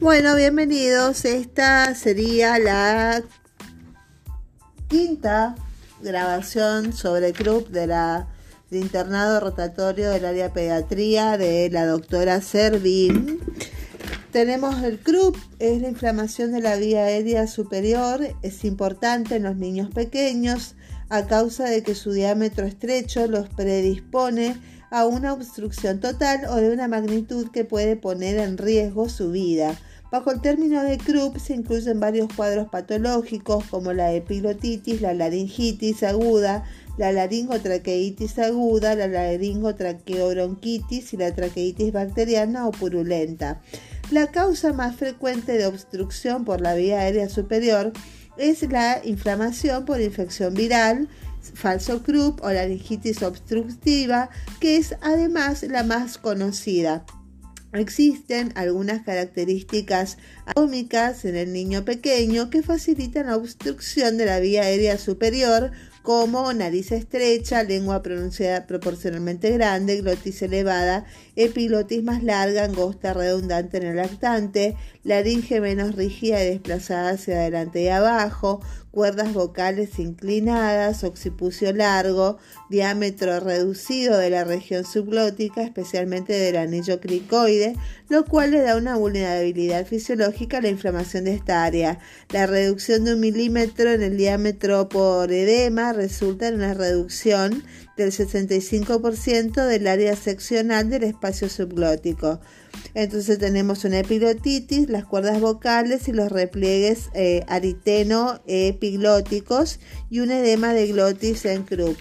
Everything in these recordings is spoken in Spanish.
Bueno, bienvenidos. Esta sería la quinta grabación sobre el club de la de internado rotatorio del área pediatría de la doctora Servín. Tenemos el CRUP, es la inflamación de la vía aérea superior, es importante en los niños pequeños a causa de que su diámetro estrecho los predispone a una obstrucción total o de una magnitud que puede poner en riesgo su vida. Bajo el término de Krupp se incluyen varios cuadros patológicos como la epiglotitis, la laringitis aguda, la laringotraqueitis aguda, la laringotraqueobronquitis y la traqueitis bacteriana o purulenta. La causa más frecuente de obstrucción por la vía aérea superior es la inflamación por infección viral, falso Krupp o laringitis obstructiva, que es además la más conocida. Existen algunas características atómicas en el niño pequeño que facilitan la obstrucción de la vía aérea superior como nariz estrecha, lengua pronunciada proporcionalmente grande, glotis elevada, epiglotis más larga, angosta, redundante en el lactante, laringe menos rígida y desplazada hacia adelante y abajo, cuerdas vocales inclinadas, occipucio largo, diámetro reducido de la región subglótica, especialmente del anillo cricoide, lo cual le da una vulnerabilidad fisiológica a la inflamación de esta área. La reducción de un milímetro en el diámetro por edema resulta en una reducción del 65% del área seccional del espacio subglótico. Entonces tenemos una epiglottitis, las cuerdas vocales y los repliegues eh, ariteno-epiglóticos y un edema de glotis en Krupp.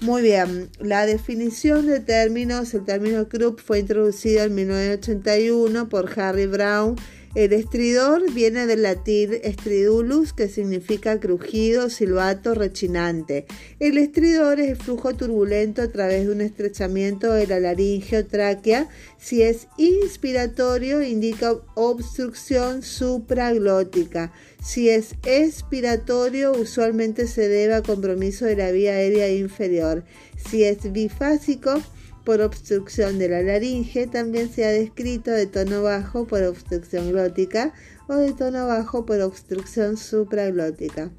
Muy bien, la definición de términos, el término Krupp fue introducido en 1981 por Harry Brown el estridor viene del latín stridulus, que significa crujido, silbato, rechinante. El estridor es el flujo turbulento a través de un estrechamiento de la laringe o tráquea. Si es inspiratorio, indica obstrucción supraglótica. Si es expiratorio, usualmente se debe a compromiso de la vía aérea inferior. Si es bifásico, por obstrucción de la laringe, también se ha descrito de tono bajo por obstrucción glótica o de tono bajo por obstrucción supraglótica.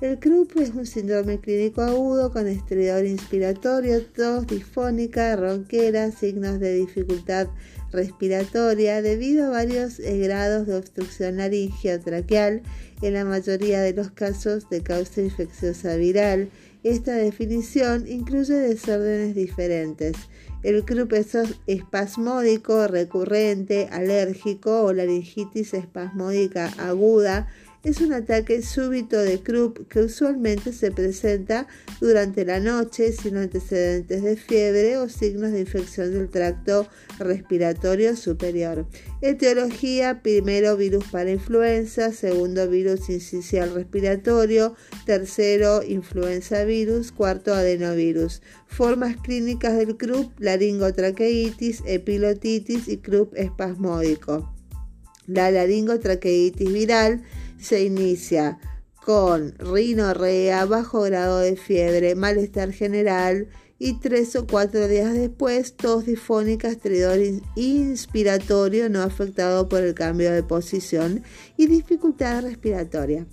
El CRUP es un síndrome clínico agudo con estridor inspiratorio, tos disfónica, ronquera, signos de dificultad respiratoria debido a varios grados de obstrucción laringeo traqueal, en la mayoría de los casos de causa infecciosa viral. Esta definición incluye desórdenes diferentes. El crup es espasmódico recurrente, alérgico o laringitis espasmódica aguda es un ataque súbito de Krupp que usualmente se presenta durante la noche sin antecedentes de fiebre o signos de infección del tracto respiratorio superior. Etiología, primero virus para influenza, segundo virus incisional respiratorio, tercero influenza virus, cuarto adenovirus. Formas clínicas del Krupp, laringotraqueitis, epilotitis y Krupp espasmódico. La laringotraqueitis viral se inicia con rinorrea, bajo grado de fiebre, malestar general y tres o cuatro días después tos difónica, estridor inspiratorio no afectado por el cambio de posición y dificultad respiratoria.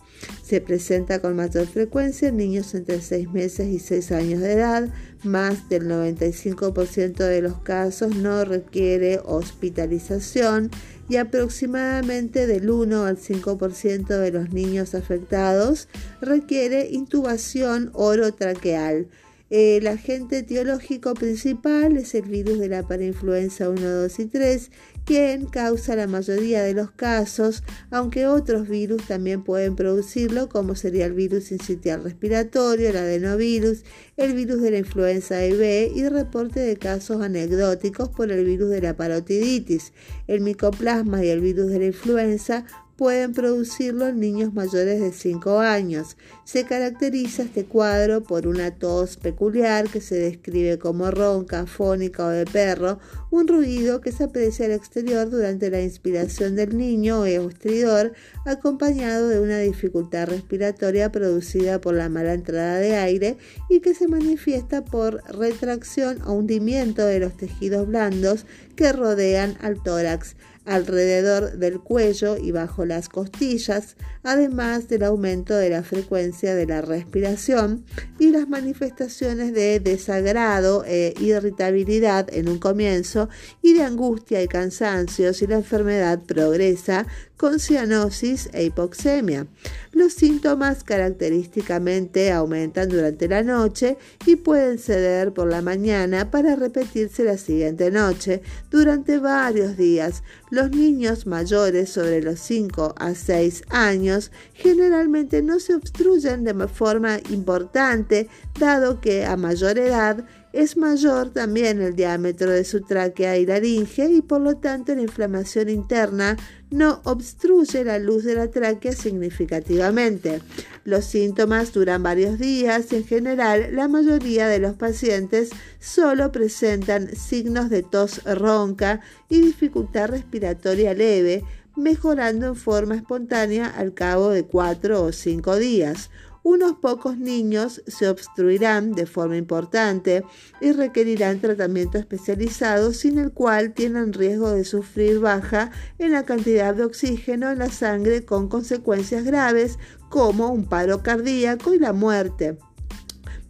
Se presenta con mayor frecuencia en niños entre 6 meses y 6 años de edad. Más del 95% de los casos no requiere hospitalización y aproximadamente del 1 al 5% de los niños afectados requiere intubación orotraqueal. El agente etiológico principal es el virus de la parainfluenza 1, 2 y 3, quien causa la mayoría de los casos, aunque otros virus también pueden producirlo, como sería el virus incitial respiratorio, el adenovirus, el virus de la influenza IV y reporte de casos anecdóticos por el virus de la parotiditis. El micoplasma y el virus de la influenza pueden producirlo en niños mayores de 5 años. Se caracteriza este cuadro por una tos peculiar que se describe como ronca, fónica o de perro, un ruido que se aprecia al exterior durante la inspiración del niño o estridor, acompañado de una dificultad respiratoria producida por la mala entrada de aire y que se manifiesta por retracción o hundimiento de los tejidos blandos que rodean al tórax. Alrededor del cuello y bajo las costillas, además del aumento de la frecuencia de la respiración y las manifestaciones de desagrado e irritabilidad en un comienzo y de angustia y cansancio si la enfermedad progresa con cianosis e hipoxemia. Los síntomas característicamente aumentan durante la noche y pueden ceder por la mañana para repetirse la siguiente noche durante varios días. Los niños mayores sobre los 5 a 6 años generalmente no se obstruyen de forma importante dado que a mayor edad es mayor también el diámetro de su tráquea y laringe y por lo tanto la inflamación interna no obstruye la luz de la tráquea significativamente. Los síntomas duran varios días y en general la mayoría de los pacientes solo presentan signos de tos ronca y dificultad respiratoria leve, mejorando en forma espontánea al cabo de cuatro o cinco días unos pocos niños se obstruirán de forma importante y requerirán tratamiento especializado sin el cual tienen riesgo de sufrir baja en la cantidad de oxígeno en la sangre con consecuencias graves como un paro cardíaco y la muerte.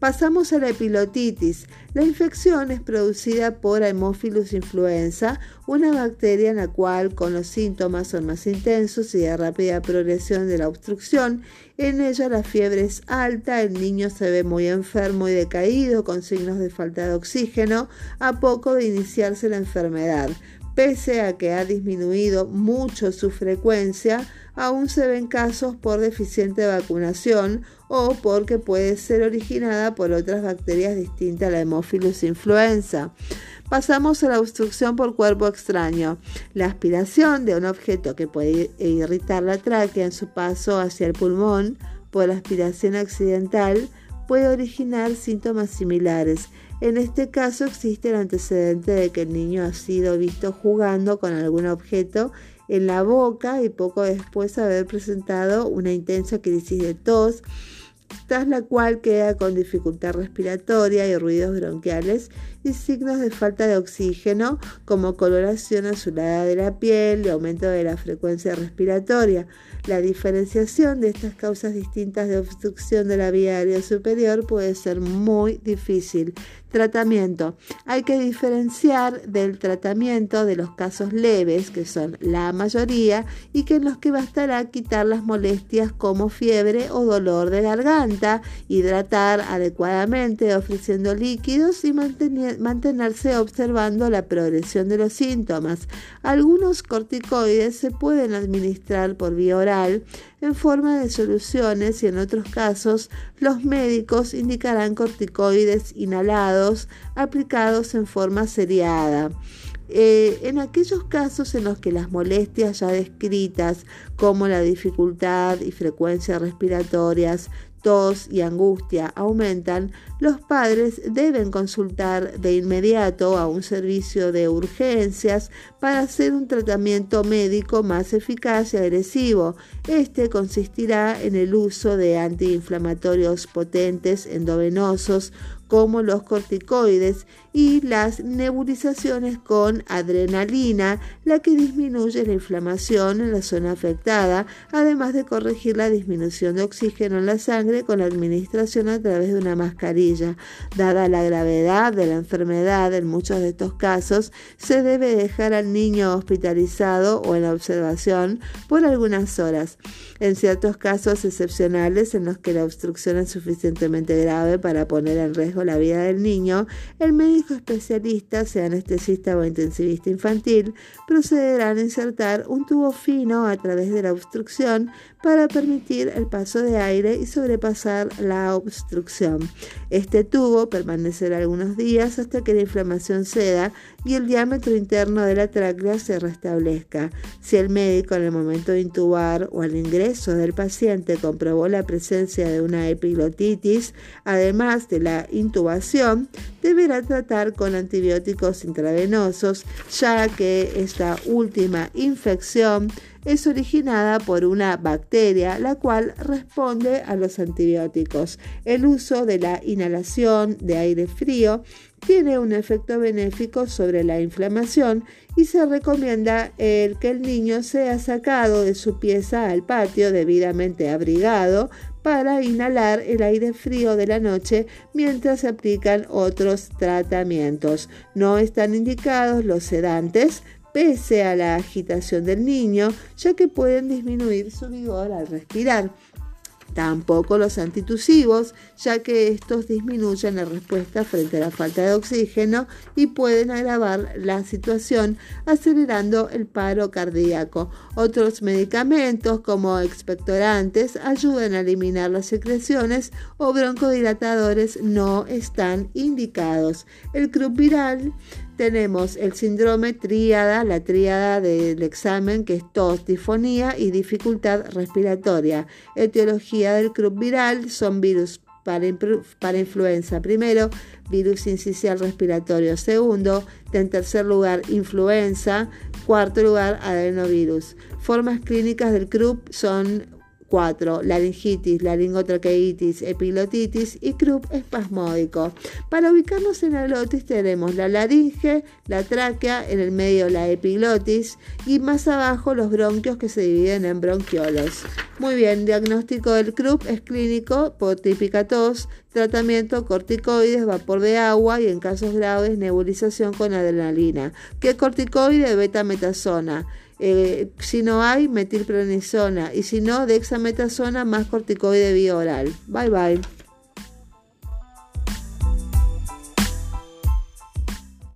Pasamos a la epilotitis. La infección es producida por Haemophilus influenza, una bacteria en la cual con los síntomas son más intensos y de rápida progresión de la obstrucción. En ella la fiebre es alta, el niño se ve muy enfermo y decaído con signos de falta de oxígeno a poco de iniciarse la enfermedad. Pese a que ha disminuido mucho su frecuencia, aún se ven casos por deficiente vacunación o porque puede ser originada por otras bacterias distintas a la Haemophilus influenza. Pasamos a la obstrucción por cuerpo extraño. La aspiración de un objeto que puede irritar la tráquea en su paso hacia el pulmón por aspiración accidental puede originar síntomas similares. En este caso existe el antecedente de que el niño ha sido visto jugando con algún objeto en la boca y poco después haber presentado una intensa crisis de tos tras la cual queda con dificultad respiratoria y ruidos bronquiales y signos de falta de oxígeno como coloración azulada de la piel y aumento de la frecuencia respiratoria. La diferenciación de estas causas distintas de obstrucción de la vía aérea superior puede ser muy difícil. Tratamiento. Hay que diferenciar del tratamiento de los casos leves, que son la mayoría, y que en los que bastará quitar las molestias como fiebre o dolor de garganta, hidratar adecuadamente ofreciendo líquidos y mantenerse observando la progresión de los síntomas. Algunos corticoides se pueden administrar por vía oral en forma de soluciones y en otros casos los médicos indicarán corticoides inhalados aplicados en forma seriada. Eh, en aquellos casos en los que las molestias ya descritas como la dificultad y frecuencia respiratorias tos y angustia aumentan, los padres deben consultar de inmediato a un servicio de urgencias para hacer un tratamiento médico más eficaz y agresivo. Este consistirá en el uso de antiinflamatorios potentes endovenosos como los corticoides y las nebulizaciones con adrenalina, la que disminuye la inflamación en la zona afectada, además de corregir la disminución de oxígeno en la sangre con la administración a través de una mascarilla. Dada la gravedad de la enfermedad en muchos de estos casos, se debe dejar al niño hospitalizado o en observación por algunas horas. En ciertos casos excepcionales en los que la obstrucción es suficientemente grave para poner en riesgo la vida del niño, el médico especialista, sea anestesista o intensivista infantil, procederá a insertar un tubo fino a través de la obstrucción para permitir el paso de aire y sobrepasar la obstrucción. Este tubo permanecerá algunos días hasta que la inflamación ceda y el diámetro interno de la tráquea se restablezca. Si el médico en el momento de intubar o al ingreso del paciente comprobó la presencia de una epiglotitis, además de la intubación, deberá tratar con antibióticos intravenosos, ya que esta última infección es originada por una bacteria la cual responde a los antibióticos. El uso de la inhalación de aire frío tiene un efecto benéfico sobre la inflamación y se recomienda el que el niño sea sacado de su pieza al patio debidamente abrigado para inhalar el aire frío de la noche mientras se aplican otros tratamientos. No están indicados los sedantes pese a la agitación del niño, ya que pueden disminuir su vigor al respirar. Tampoco los antitusivos, ya que estos disminuyen la respuesta frente a la falta de oxígeno y pueden agravar la situación acelerando el paro cardíaco. Otros medicamentos como expectorantes ayudan a eliminar las secreciones o broncodilatadores no están indicados. El club viral tenemos el síndrome tríada, la tríada del examen que es tos, tifonía y dificultad respiratoria. Etiología del club viral son virus para, para, influenza primero, virus incisional respiratorio segundo, en tercer lugar influenza, cuarto lugar adenovirus. Formas clínicas del CRUP son 4. Laringitis, laringotraqueitis, epiglotitis y croup espasmódico. Para ubicarnos en la glotis tenemos la laringe, la tráquea, en el medio la epiglotis y más abajo los bronquios que se dividen en bronquiolos. Muy bien, diagnóstico del croup es clínico por típica tos, tratamiento corticoides, vapor de agua y en casos graves nebulización con adrenalina. ¿Qué corticoide? Betametasona. Eh, si no hay, metilprednisona. Y si no, dexametasona más corticoide vía oral. Bye bye.